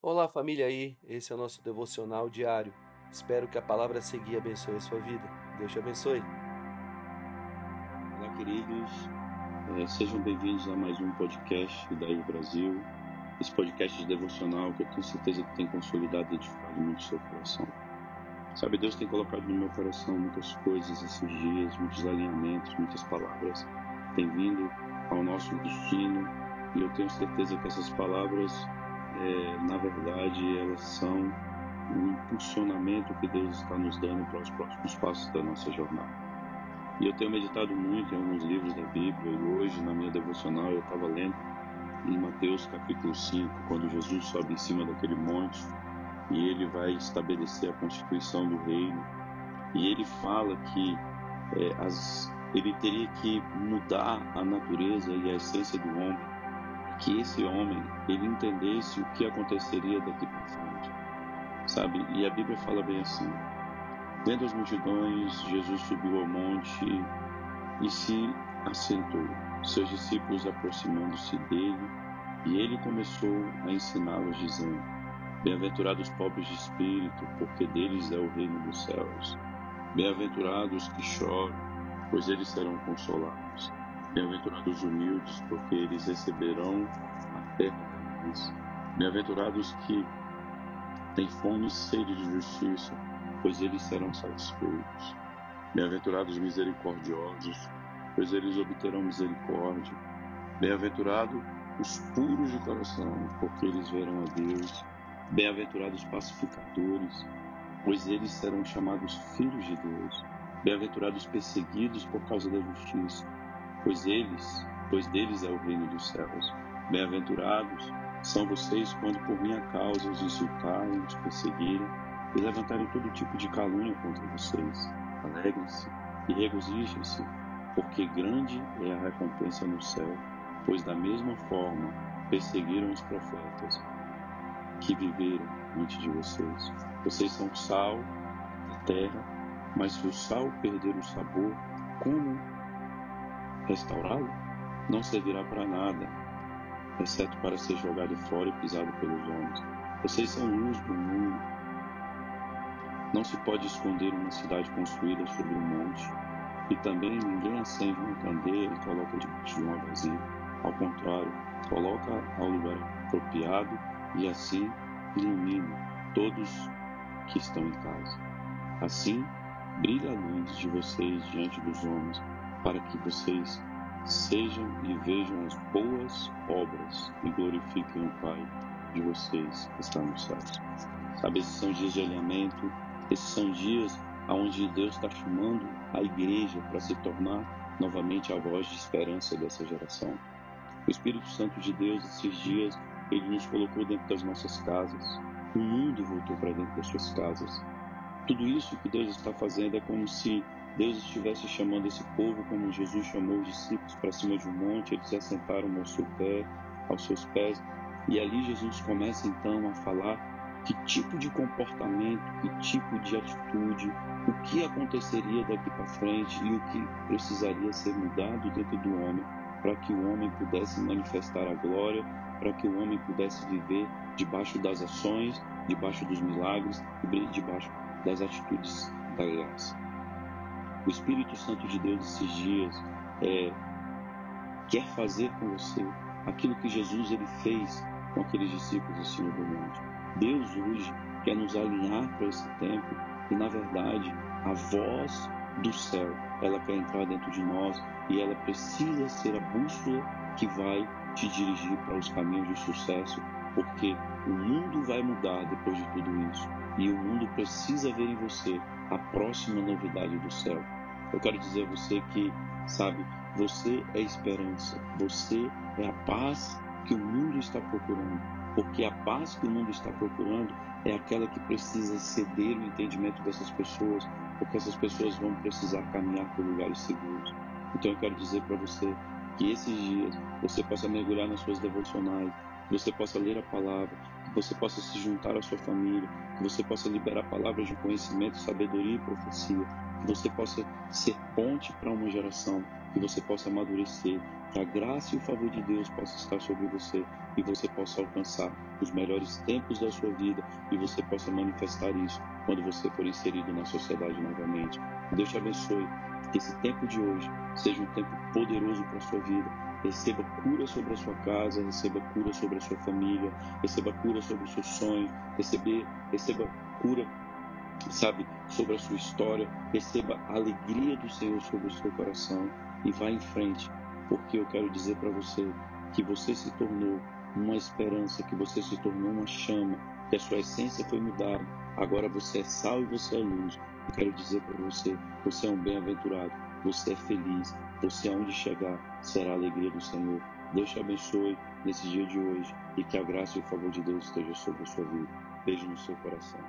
Olá, família aí. Esse é o nosso devocional diário. Espero que a palavra seguir abençoe a sua vida. Deus te abençoe. Olá, queridos. É, sejam bem-vindos a mais um podcast daí Brasil. Esse podcast de devocional que eu tenho certeza que tem consolidado e edificado muito o seu coração. Sabe, Deus tem colocado no meu coração muitas coisas esses dias, muitos alinhamentos, muitas palavras. Tem vindo ao nosso destino e eu tenho certeza que essas palavras é, na verdade, elas são o impulsionamento que Deus está nos dando para os próximos passos da nossa jornada. E eu tenho meditado muito em alguns livros da Bíblia, e hoje, na minha devocional, eu estava lendo em Mateus capítulo 5, quando Jesus sobe em cima daquele monte e ele vai estabelecer a constituição do reino. E ele fala que é, as, ele teria que mudar a natureza e a essência do homem que esse homem ele entendesse o que aconteceria daqui para frente, sabe? E a Bíblia fala bem assim: vendo as multidões, Jesus subiu ao monte e se assentou. Seus discípulos aproximando-se dele, e ele começou a ensiná-los dizendo: Bem-aventurados os pobres de espírito, porque deles é o reino dos céus. Bem-aventurados que choram, pois eles serão consolados. Bem-aventurados os humildes, porque eles receberão a terra deles. Bem-aventurados que têm fome e sede de justiça, pois eles serão satisfeitos. Bem-aventurados os misericordiosos, pois eles obterão misericórdia. Bem-aventurados os puros de coração, porque eles verão a Deus. Bem-aventurados os pacificadores, pois eles serão chamados filhos de Deus. Bem-aventurados os perseguidos por causa da justiça, pois eles, pois deles é o reino dos céus. Bem-aventurados são vocês quando por minha causa os insultarem, os perseguirem e levantarem todo tipo de calúnia contra vocês. Alegrem-se e regozijem-se, porque grande é a recompensa no céu, pois da mesma forma perseguiram os profetas que viveram antes de vocês. Vocês são sal da terra, mas se o sal perder o sabor, como restaurá-lo, não servirá para nada, exceto para ser jogado fora e pisado pelos homens. Vocês são luz do mundo. Não se pode esconder uma cidade construída sobre um monte, e também ninguém acende uma candeia e coloca de uma vazia. Ao contrário, coloca ao lugar apropriado e assim ilumina todos que estão em casa. Assim, brilha a luz de vocês diante dos homens, para que vocês sejam e vejam as boas obras e glorifiquem o Pai de vocês que está nos céus. Sabe, esses são dias de alinhamento, esses são dias onde Deus está chamando a igreja para se tornar novamente a voz de esperança dessa geração. O Espírito Santo de Deus, esses dias, ele nos colocou dentro das nossas casas. O mundo voltou para dentro das suas casas. Tudo isso que Deus está fazendo é como se Deus estivesse chamando esse povo como Jesus chamou os discípulos para cima de um monte, eles se assentaram ao seu pé, aos seus pés, e ali Jesus começa então a falar que tipo de comportamento, que tipo de atitude, o que aconteceria daqui para frente e o que precisaria ser mudado dentro do homem para que o homem pudesse manifestar a glória, para que o homem pudesse viver debaixo das ações, debaixo dos milagres e debaixo das atitudes da graça. O Espírito Santo de Deus esses dias é, quer fazer com você aquilo que Jesus ele fez com aqueles discípulos em cima do monte. Deus hoje quer nos alinhar para esse tempo e na verdade a voz do céu ela quer entrar dentro de nós e ela precisa ser a bússola que vai te dirigir para os caminhos de sucesso, porque o mundo vai mudar depois de tudo isso e o mundo precisa ver em você a próxima novidade do céu. Eu quero dizer a você que, sabe, você é esperança, você é a paz que o mundo está procurando. Porque a paz que o mundo está procurando é aquela que precisa ceder o entendimento dessas pessoas, porque essas pessoas vão precisar caminhar por lugares seguros. Então eu quero dizer para você que esses dias você possa mergulhar nas suas devocionais, que você possa ler a palavra, que você possa se juntar à sua família, que você possa liberar palavras de conhecimento, sabedoria e profecia, que você possa ser ponte para uma geração, que você possa amadurecer Que a graça e o favor de Deus possa estar sobre você e você possa alcançar os melhores tempos da sua vida e você possa manifestar isso quando você for inserido na sociedade novamente. Deus te abençoe. Que esse tempo de hoje seja um tempo poderoso para a sua vida. Receba cura sobre a sua casa, receba cura sobre a sua família, receba cura sobre os seus sonhos, receba, receba cura sabe, sobre a sua história, receba a alegria do Senhor sobre o seu coração e vá em frente, porque eu quero dizer para você que você se tornou uma esperança, que você se tornou uma chama, que a sua essência foi mudada. Agora você é sal e você é luz. Eu quero dizer para você, você é um bem-aventurado, você é feliz, você aonde chegar será a alegria do Senhor. Deus te abençoe nesse dia de hoje e que a graça e o favor de Deus esteja sobre a sua vida. Beijo no seu coração.